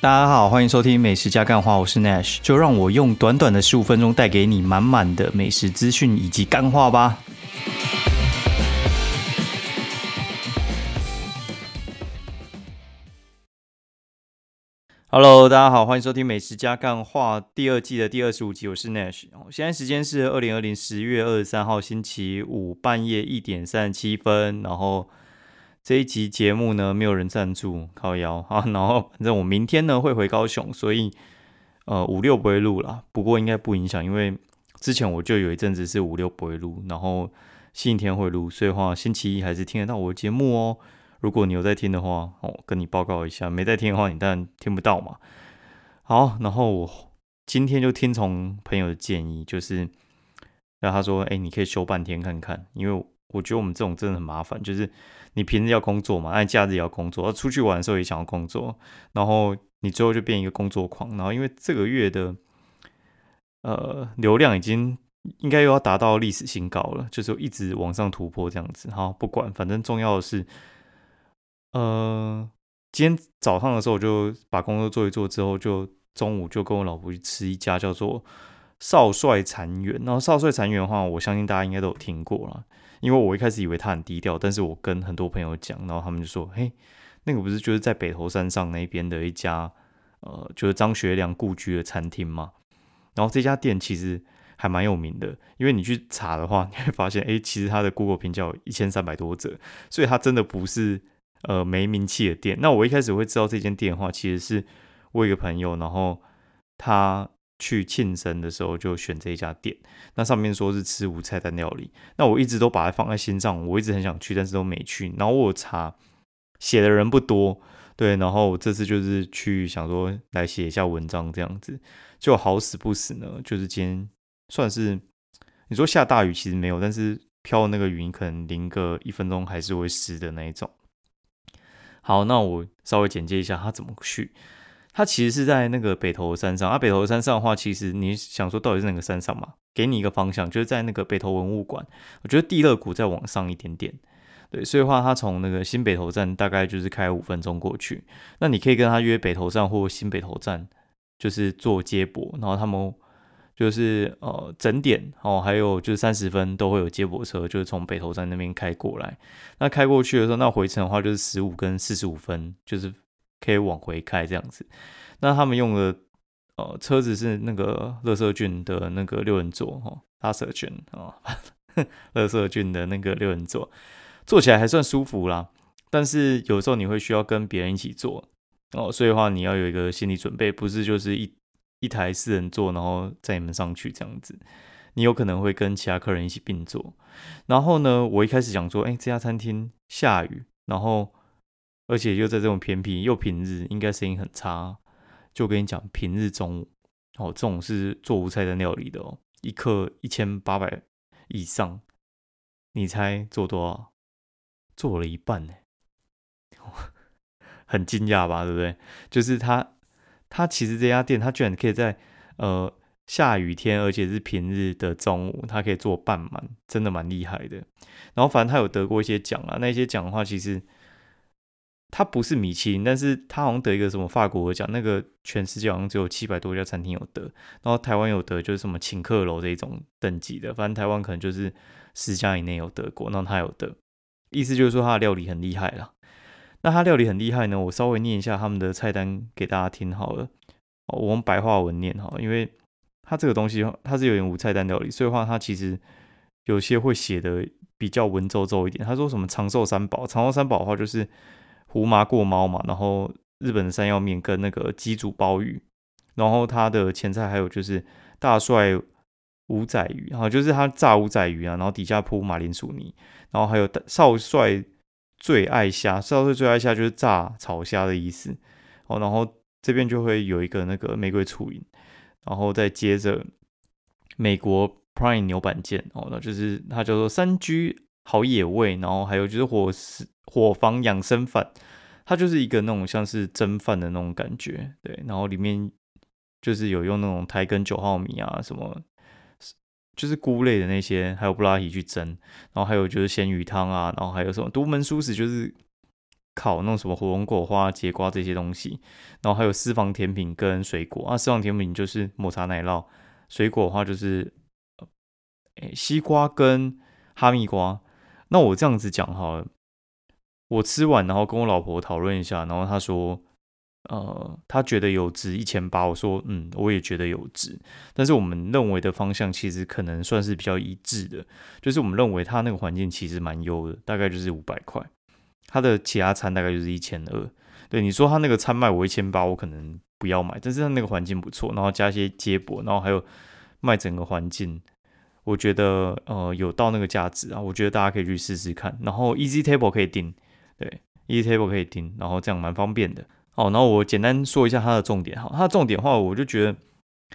大家好，欢迎收听美食加干话，我是 Nash，就让我用短短的十五分钟带给你满满的美食资讯以及干话吧。Hello，大家好，欢迎收听美食加干话第二季的第二十五集，我是 Nash。现在时间是二零二零十月二十三号星期五半夜一点三十七分，然后。这一集节目呢，没有人赞助，靠腰 啊。然后反正我明天呢会回高雄，所以呃五六不会录了。不过应该不影响，因为之前我就有一阵子是五六不会录，然后星期天会录，所以话星期一还是听得到我的节目哦。如果你有在听的话，哦跟你报告一下；没在听的话，你当然听不到嘛。好，然后我今天就听从朋友的建议，就是让他说，哎，你可以休半天看看，因为我觉得我们这种真的很麻烦，就是。你平日要工作嘛？那假日也要工作，要出去玩的时候也想要工作，然后你最后就变一个工作狂。然后因为这个月的呃流量已经应该又要达到历史新高了，就是一直往上突破这样子。好，不管，反正重要的是，呃，今天早上的时候我就把工作做一做之后，就中午就跟我老婆去吃一家叫做少帅残园。然后少帅残园的话，我相信大家应该都有听过了。因为我一开始以为他很低调，但是我跟很多朋友讲，然后他们就说：“嘿，那个不是就是在北头山上那边的一家，呃，就是张学良故居的餐厅吗？”然后这家店其实还蛮有名的，因为你去查的话，你会发现，哎，其实它的 Google 评价有一千三百多折，所以它真的不是呃没名气的店。那我一开始会知道这间店的话，其实是我一个朋友，然后他。去庆生的时候就选这一家店，那上面说是吃无菜单料理，那我一直都把它放在心上，我一直很想去，但是都没去。然后我查写的人不多，对，然后这次就是去想说来写一下文章这样子，就好死不死呢，就是今天算是你说下大雨其实没有，但是飘那个云可能淋个一分钟还是会湿的那一种。好，那我稍微简介一下他怎么去。它其实是在那个北头山上，啊，北头山上的话，其实你想说到底是哪个山上嘛？给你一个方向，就是在那个北头文物馆。我觉得地乐谷再往上一点点，对，所以话他从那个新北头站大概就是开五分钟过去。那你可以跟他约北头站或新北头站，就是做接驳，然后他们就是呃整点哦，还有就是三十分都会有接驳车，就是从北头站那边开过来。那开过去的时候，那回程的话就是十五跟四十五分，就是。可以往回开这样子，那他们用的呃车子是那个乐色郡的那个六人座哈，拉色郡啊，乐色郡的那个六人座，坐起来还算舒服啦。但是有时候你会需要跟别人一起坐哦，所以的话你要有一个心理准备，不是就是一一台四人座，然后载你们上去这样子，你有可能会跟其他客人一起并坐。然后呢，我一开始想说，哎，这家餐厅下雨，然后。而且又在这种偏僻又平日，应该生意很差。就跟你讲，平日中午哦，这种是做无菜单料理的哦，一克一千八百以上。你猜做多少？做了一半呢，很惊讶吧？对不对？就是他，他其实这家店，他居然可以在呃下雨天，而且是平日的中午，他可以做半满，真的蛮厉害的。然后反正他有得过一些奖啊，那些奖的话，其实。它不是米其林，但是它好像得一个什么法国奖，那个全世界好像只有七百多家餐厅有得，然后台湾有得就是什么请客楼这一种等级的，反正台湾可能就是十家以内有得过，那他有得，意思就是说他的料理很厉害啦。那他料理很厉害呢，我稍微念一下他们的菜单给大家听好了，我用白话文念哈，因为它这个东西它是有点无菜单料理，所以话它其实有些会写的比较文绉绉一点。他说什么长寿三宝，长寿三宝的话就是。胡麻过猫嘛，然后日本的山药面跟那个鸡煮鲍鱼，然后它的前菜还有就是大帅五仔鱼，然后就是它炸五仔鱼啊，然后底下铺马铃薯泥，然后还有少帅最爱虾，少帅最爱虾就是炸炒虾的意思。哦，然后这边就会有一个那个玫瑰醋饮，然后再接着美国 Prime 牛板腱哦，那就是它叫做三居好野味，然后还有就是伙食。伙房养生饭，它就是一个那种像是蒸饭的那种感觉，对，然后里面就是有用那种台根九号米啊，什么就是菇类的那些，还有布拉提去蒸，然后还有就是鲜鱼汤啊，然后还有什么独门蔬食，就是烤那种什么火龙果花、节瓜这些东西，然后还有私房甜品跟水果啊。私房甜品就是抹茶奶酪，水果的话就是诶西瓜跟哈密瓜。那我这样子讲哈，我吃完然后跟我老婆讨论一下，然后她说。呃，她觉得有值一千八，我说嗯，我也觉得有值，但是我们认为的方向其实可能算是比较一致的，就是我们认为他那个环境其实蛮优的，大概就是五百块，他的其他餐大概就是一千二。对你说他那个餐卖我一千八，我可能不要买，但是他那个环境不错，然后加一些接驳，然后还有卖整个环境，我觉得呃有到那个价值啊，我觉得大家可以去试试看。然后 Easy Table 可以订，对，Easy Table 可以订，然后这样蛮方便的。哦，然后我简单说一下它的重点哈，它的重点话，我就觉得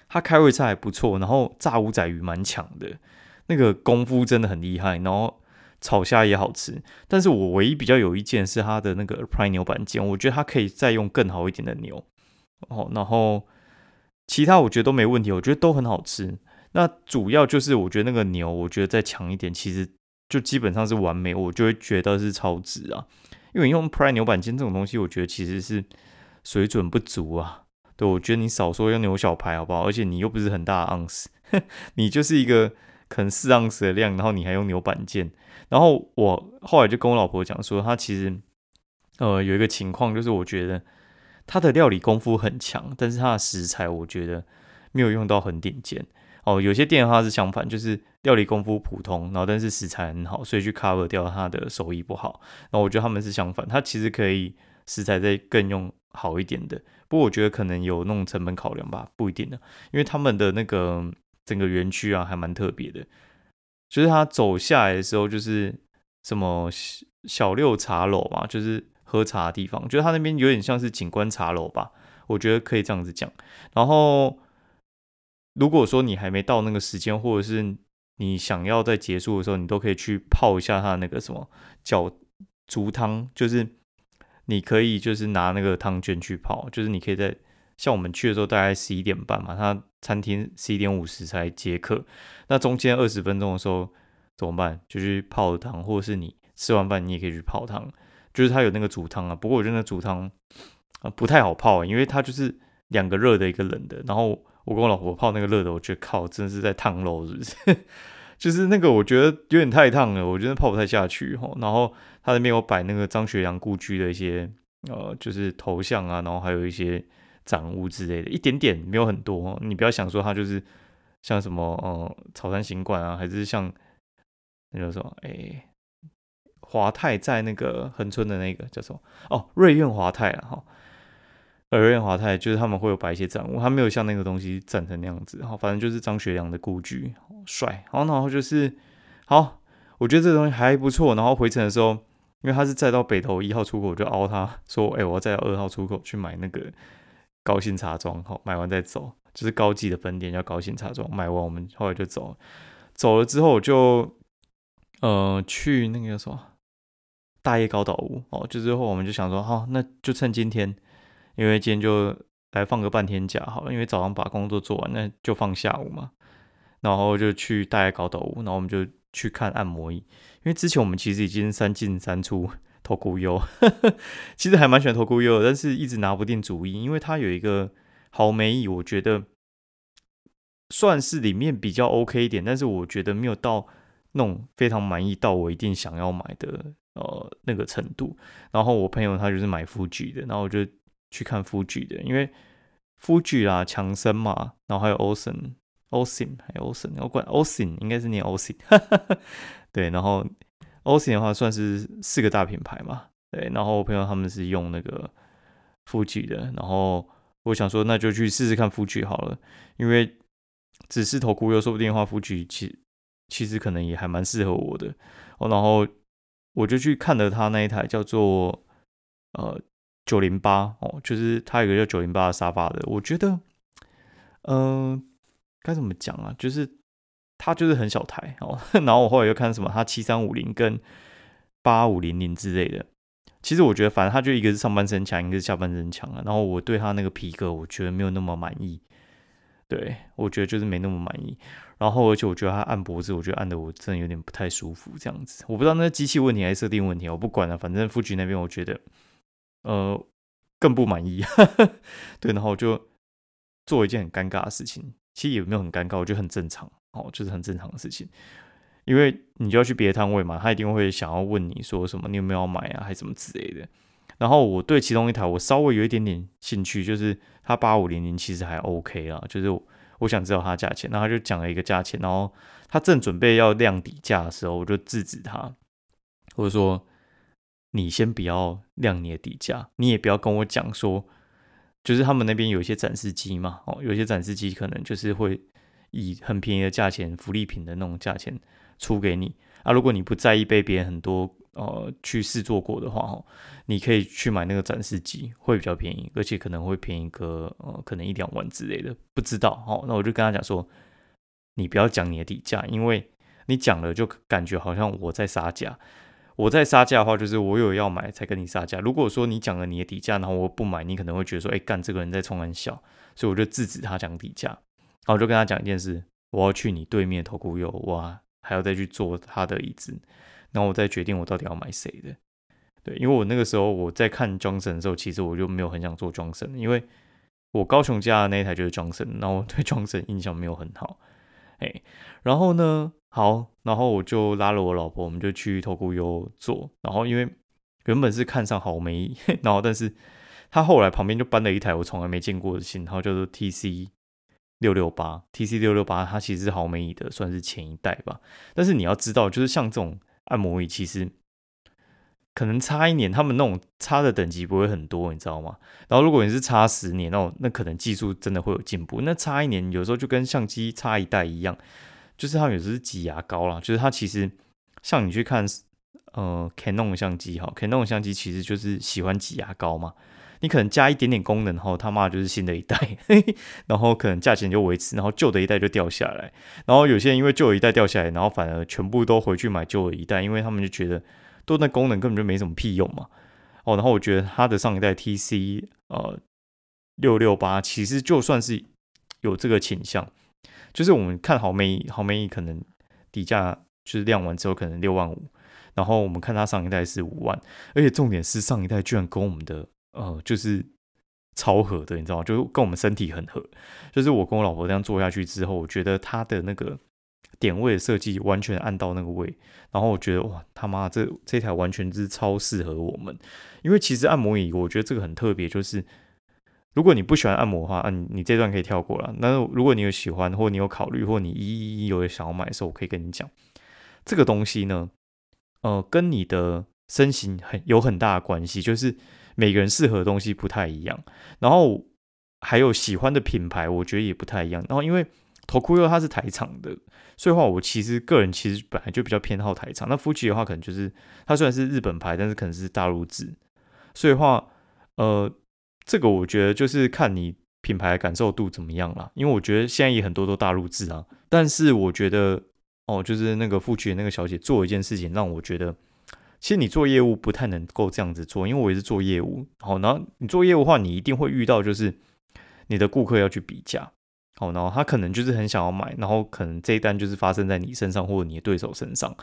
它开胃菜还不错，然后炸五仔鱼蛮强的，那个功夫真的很厉害，然后炒虾也好吃。但是我唯一比较有意见是它的那个 Prime 牛板腱，我觉得它可以再用更好一点的牛。哦，然后其他我觉得都没问题，我觉得都很好吃。那主要就是我觉得那个牛，我觉得再强一点，其实就基本上是完美，我就会觉得是超值啊。因为你用 Prime 牛板腱这种东西，我觉得其实是。水准不足啊，对我觉得你少说用牛小排好不好？而且你又不是很大的盎司，你就是一个可能四盎司的量，然后你还用牛板腱。然后我后来就跟我老婆讲说，她其实呃有一个情况，就是我觉得她的料理功夫很强，但是她的食材我觉得没有用到很顶尖哦。有些店的话是相反，就是料理功夫普通，然后但是食材很好，所以去 cover 掉它的手艺不好。然后我觉得他们是相反，他其实可以食材再更用。好一点的，不过我觉得可能有那种成本考量吧，不一定的，因为他们的那个整个园区啊，还蛮特别的，就是他走下来的时候，就是什么小六茶楼嘛，就是喝茶的地方，就是他那边有点像是景观茶楼吧，我觉得可以这样子讲。然后如果说你还没到那个时间，或者是你想要在结束的时候，你都可以去泡一下他那个什么脚足汤，就是。你可以就是拿那个汤卷去泡，就是你可以在像我们去的时候大概十一点半嘛，他餐厅十一点五十才接客，那中间二十分钟的时候怎么办？就去泡汤，或者是你吃完饭你也可以去泡汤，就是他有那个煮汤啊。不过我觉得那煮汤啊不太好泡，因为它就是两个热的一个冷的，然后我跟我老婆泡那个热的，我觉得靠，真的是在烫肉，是不是？就是那个我觉得有点太烫了，我觉得泡不太下去哈。然后。他那边有摆那个张学良故居的一些呃，就是头像啊，然后还有一些展物之类的，一点点没有很多。你不要想说他就是像什么呃草山行馆啊，还是像那叫什么哎华泰在那个横村的那个叫什么哦瑞苑华泰啊哈，瑞苑华泰就是他们会有摆一些展物，他没有像那个东西展成那样子哈，反正就是张学良的故居，帅。然后然后就是好，我觉得这东西还不错。然后回程的时候。因为他是再到北投一号出口，我就凹他说：“哎，我要再到二号出口去买那个高兴茶庄，好，买完再走，就是高级的分店叫高兴茶庄。买完我们后来就走，走了之后我就呃去那个什么大叶高岛屋哦，就之后我们就想说，好，那就趁今天，因为今天就来放个半天假好了，因为早上把工作做完，那就放下午嘛，然后就去大叶高岛屋，然后我们就去看按摩椅。”因为之前我们其实已经三进三出投顾优，其实还蛮喜欢投顾优，但是一直拿不定主意。因为它有一个好美椅，我觉得算是里面比较 OK 一点，但是我觉得没有到那种非常满意到我一定想要买的呃那个程度。然后我朋友他就是买富具的，然后我就去看富具的，因为富具啊强森嘛，然后还有 o s i n o s i n 还有 o s i n 我管 o s i n 应该是念 o s i n 对，然后 o c 的话算是四个大品牌嘛，对，然后我朋友他们是用那个富具的，然后我想说那就去试试看富具好了，因为只是头箍又说不定的话，富具其其实可能也还蛮适合我的。哦，然后我就去看了他那一台叫做呃九零八哦，就是他有个叫九零八的沙发的，我觉得嗯该怎么讲啊，就是。它就是很小台哦，然后我后来又看什么，它七三五零跟八五零零之类的。其实我觉得，反正它就一个是上半身强，一个是下半身强啊。然后我对它那个皮革，我觉得没有那么满意。对我觉得就是没那么满意。然后而且我觉得它按脖子，我觉得按的我真的有点不太舒服。这样子，我不知道那机器问题还是设定问题，我不管了。反正富局那边我觉得呃更不满意，对，然后就做一件很尴尬的事情，其实也没有很尴尬，我觉得很正常，哦，就是很正常的事情，因为你就要去别的摊位嘛，他一定会想要问你说什么，你有没有要买啊，还什么之类的。然后我对其中一台我稍微有一点点兴趣，就是它八五零零其实还 OK 啦，就是我想知道它价钱，然后他就讲了一个价钱，然后他正准备要量底价的时候，我就制止他，或者说。你先不要亮你的底价，你也不要跟我讲说，就是他们那边有一些展示机嘛，哦，有些展示机可能就是会以很便宜的价钱、福利品的那种价钱出给你啊。如果你不在意被别人很多呃去试做过的话，哦，你可以去买那个展示机，会比较便宜，而且可能会便宜个呃可能一两万之类的，不知道哦。那我就跟他讲说，你不要讲你的底价，因为你讲了就感觉好像我在杀价。我在杀价的话，就是我有要买才跟你杀价。如果说你讲了你的底价，然后我不买，你可能会觉得说，哎，干这个人在冲玩笑，所以我就制止他讲底价。然后我就跟他讲一件事，我要去你对面投顾友，哇还要再去坐他的椅子，然后我再决定我到底要买谁的。对，因为我那个时候我在看 Johnson 的时候，其实我就没有很想做 Johnson，因为我高雄家的那一台就是 Johnson，然后我对 Johnson 印象没有很好。哎，然后呢？好，然后我就拉了我老婆，我们就去头骨优做。然后因为原本是看上好美，然后但是他后来旁边就搬了一台我从来没见过的型号，叫做 TC 六六八。TC 六六八它其实是好美的，算是前一代吧。但是你要知道，就是像这种按摩椅，其实可能差一年，他们那种差的等级不会很多，你知道吗？然后如果你是差十年，那那可能技术真的会有进步。那差一年，有时候就跟相机差一代一样。就是它有时候是挤牙膏啦，就是它其实像你去看呃 Canon 相机哈，Canon 相机其实就是喜欢挤牙膏嘛。你可能加一点点功能后，他妈就是新的一代，然后可能价钱就维持，然后旧的一代就掉下来。然后有些人因为旧的一代掉下来，然后反而全部都回去买旧的一代，因为他们就觉得多那功能根本就没什么屁用嘛。哦，然后我觉得它的上一代 TC 呃六六八其实就算是有这个倾向。就是我们看好美好美可能底价就是量完之后可能六万五，然后我们看它上一代是五万，而且重点是上一代居然跟我们的呃就是超合的，你知道吗？就跟我们身体很合。就是我跟我老婆这样做下去之后，我觉得它的那个点位的设计完全按到那个位，然后我觉得哇他妈这这台完全是超适合我们，因为其实按摩椅我觉得这个很特别，就是。如果你不喜欢按摩的话，嗯，你这段可以跳过了。那如果你有喜欢，或你有考虑，或你一一一有想要买的时候，我可以跟你讲，这个东西呢，呃，跟你的身形很有很大的关系，就是每个人适合的东西不太一样。然后还有喜欢的品牌，我觉得也不太一样。然后因为头箍优它是台厂的，所以话我其实个人其实本来就比较偏好台厂。那夫妻的话，可能就是它虽然是日本牌，但是可能是大陆制，所以话呃。这个我觉得就是看你品牌感受度怎么样啦，因为我觉得现在也很多都大陆制啊，但是我觉得哦，就是那个富区的那个小姐做一件事情，让我觉得其实你做业务不太能够这样子做，因为我也是做业务，好，然后你做业务的话，你一定会遇到就是你的顾客要去比价，好，然后他可能就是很想要买，然后可能这一单就是发生在你身上或者你的对手身上，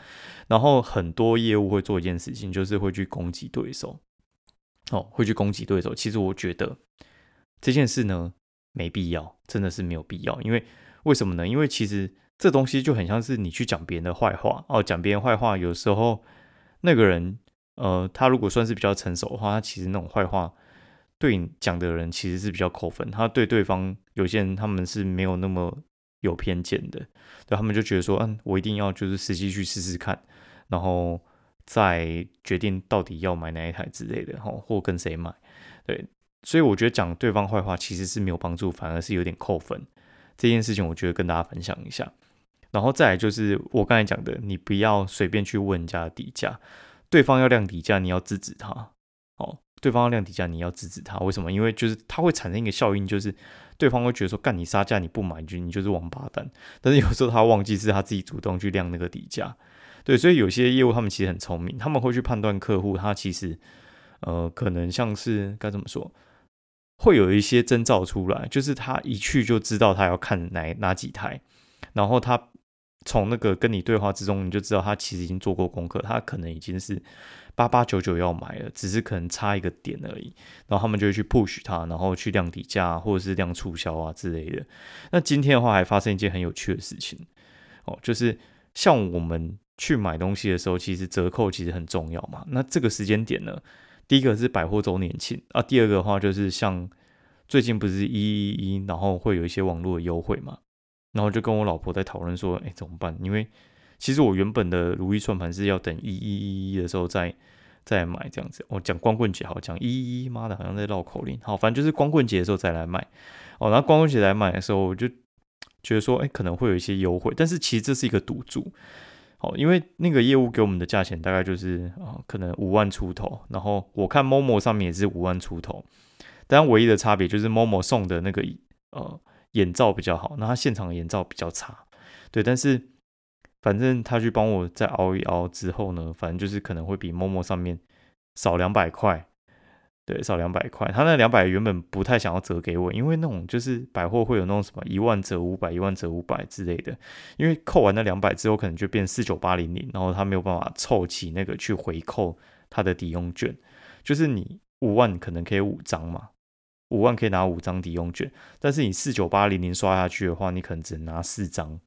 然后很多业务会做一件事情，就是会去攻击对手。哦，会去攻击对手。其实我觉得这件事呢，没必要，真的是没有必要。因为为什么呢？因为其实这东西就很像是你去讲别人的坏话哦，讲别人坏话，有时候那个人，呃，他如果算是比较成熟的话，他其实那种坏话对你讲的人其实是比较扣分。他对对方有些人他们是没有那么有偏见的，对他们就觉得说，嗯，我一定要就是实际去试试看，然后。再决定到底要买哪一台之类的，吼，或跟谁买，对，所以我觉得讲对方坏话其实是没有帮助，反而是有点扣分。这件事情我觉得跟大家分享一下，然后再来就是我刚才讲的，你不要随便去问人家底价，对方要量底价，你要制止他，对方要亮底价，你要制止他，为什么？因为就是他会产生一个效应，就是对方会觉得说，干你杀价你不买，就你就是王八蛋。但是有时候他忘记是他自己主动去量那个底价。对，所以有些业务他们其实很聪明，他们会去判断客户他其实，呃，可能像是该怎么说，会有一些征兆出来，就是他一去就知道他要看哪哪几台，然后他从那个跟你对话之中，你就知道他其实已经做过功课，他可能已经是八八九九要买了，只是可能差一个点而已。然后他们就会去 push 它，然后去量底价或者是量促销啊之类的。那今天的话还发生一件很有趣的事情哦，就是像我们去买东西的时候，其实折扣其实很重要嘛。那这个时间点呢，第一个是百货周年庆啊，第二个的话就是像最近不是一一一，然后会有一些网络优惠嘛。然后就跟我老婆在讨论说，哎，怎么办？因为其实我原本的如意算盘是要等一一一一的时候再再买这样子。我讲光棍节好，讲一一一，妈的，好像在绕口令。好，反正就是光棍节的时候再来买。哦，然后光棍节来买的时候，我就觉得说，哎，可能会有一些优惠。但是其实这是一个赌注。哦，因为那个业务给我们的价钱大概就是啊，可能五万出头。然后我看 Momo 上面也是五万出头。但唯一的差别就是 Momo 送的那个呃。眼罩比较好，那他现场的眼罩比较差，对，但是反正他去帮我再熬一熬之后呢，反正就是可能会比陌陌上面少两百块，对，少两百块。他那两百原本不太想要折给我，因为那种就是百货会有那种什么一万折五百，一万折五百之类的，因为扣完那两百之后，可能就变四九八零零，然后他没有办法凑齐那个去回扣他的抵用券，就是你五万可能可以五张嘛。五万可以拿五张抵用券，但是你四九八零零刷下去的话，你可能只能拿四张，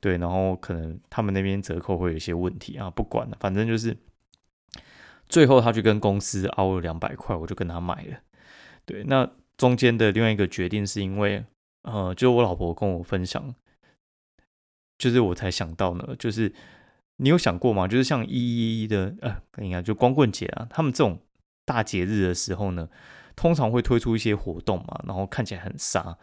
对，然后可能他们那边折扣会有一些问题啊，不管了，反正就是最后他去跟公司凹了两百块，我就跟他买了。对，那中间的另外一个决定是因为，呃，就是我老婆跟我分享，就是我才想到呢，就是你有想过吗？就是像一一一的，呃，应该就光棍节啊，他们这种大节日的时候呢。通常会推出一些活动嘛，然后看起来很杀。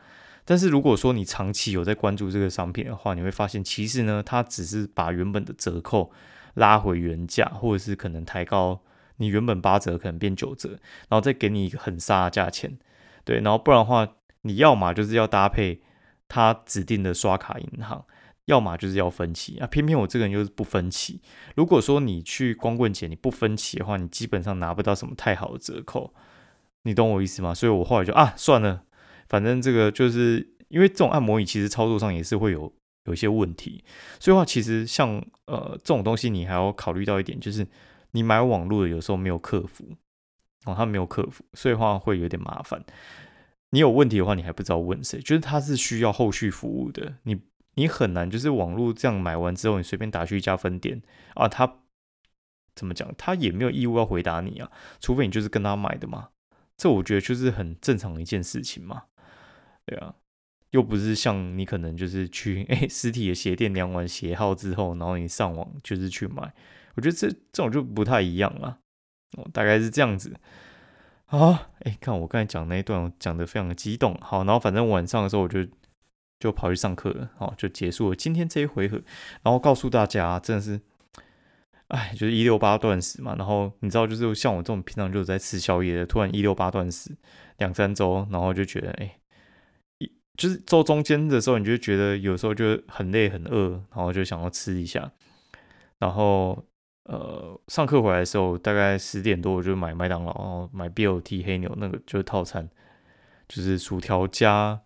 但是如果说你长期有在关注这个商品的话，你会发现其实呢，它只是把原本的折扣拉回原价，或者是可能抬高你原本八折可能变九折，然后再给你一个很杀的价钱。对，然后不然的话，你要么就是要搭配他指定的刷卡银行，要么就是要分期啊。偏偏我这个人就是不分期。如果说你去光棍节你不分期的话，你基本上拿不到什么太好的折扣。你懂我意思吗？所以我后来就啊，算了，反正这个就是因为这种按摩椅其实操作上也是会有有一些问题，所以话其实像呃这种东西你还要考虑到一点，就是你买网络的有时候没有客服哦，他没有客服，所以话会有点麻烦。你有问题的话，你还不知道问谁，就是他是需要后续服务的，你你很难就是网络这样买完之后，你随便打去一家分店啊，他怎么讲，他也没有义务要回答你啊，除非你就是跟他买的嘛。这我觉得就是很正常的一件事情嘛，对啊，又不是像你可能就是去哎实体的鞋店量完鞋号之后，然后你上网就是去买，我觉得这这种就不太一样了，哦，大概是这样子。啊，哎，看我刚才讲那一段讲的非常的激动，好，然后反正晚上的时候我就就跑去上课了，好，就结束了今天这一回合，然后告诉大家真的是。哎，就是一六八断食嘛，然后你知道，就是像我这种平常就在吃宵夜的，突然一六八断食两三周，然后就觉得，哎，就是坐中间的时候，你就觉得有时候就很累很饿，然后就想要吃一下，然后呃，上课回来的时候大概十点多，我就买麦当劳，买 BLT 黑牛那个就是套餐，就是薯条加。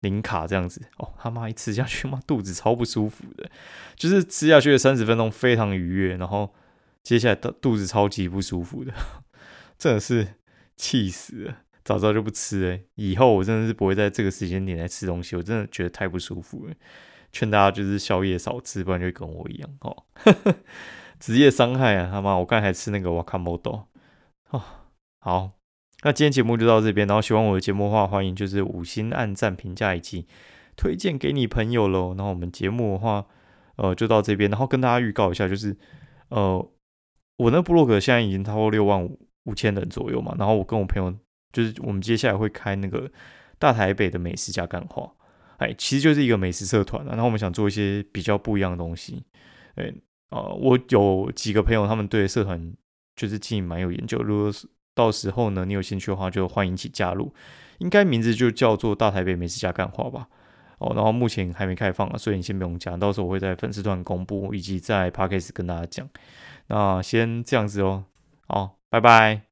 零卡这样子哦，他妈一吃下去，妈肚子超不舒服的，就是吃下去的三十分钟非常愉悦，然后接下来肚肚子超级不舒服的，真的是气死了。早知道就不吃了，以后我真的是不会在这个时间点来吃东西，我真的觉得太不舒服了。劝大家就是宵夜少吃，不然就跟我一样哦。职业伤害啊，他妈！我刚才吃那个瓦卡莫多哦，好。那今天节目就到这边，然后喜欢我的节目的话，欢迎就是五星按赞、评价以及推荐给你朋友喽。然后我们节目的话，呃，就到这边，然后跟大家预告一下，就是呃，我那部落格现在已经超过六万五五千人左右嘛。然后我跟我朋友，就是我们接下来会开那个大台北的美食加干话，哎，其实就是一个美食社团啊。然后我们想做一些比较不一样的东西，哎，呃，我有几个朋友，他们对社团就是经营蛮有研究，如果是。到时候呢，你有兴趣的话，就欢迎一起加入。应该名字就叫做“大台北美食家干话”吧。哦，然后目前还没开放啊，所以你先不用加。到时候我会在粉丝团公布，以及在 p a c k a g e 跟大家讲。那先这样子哦。好，拜拜。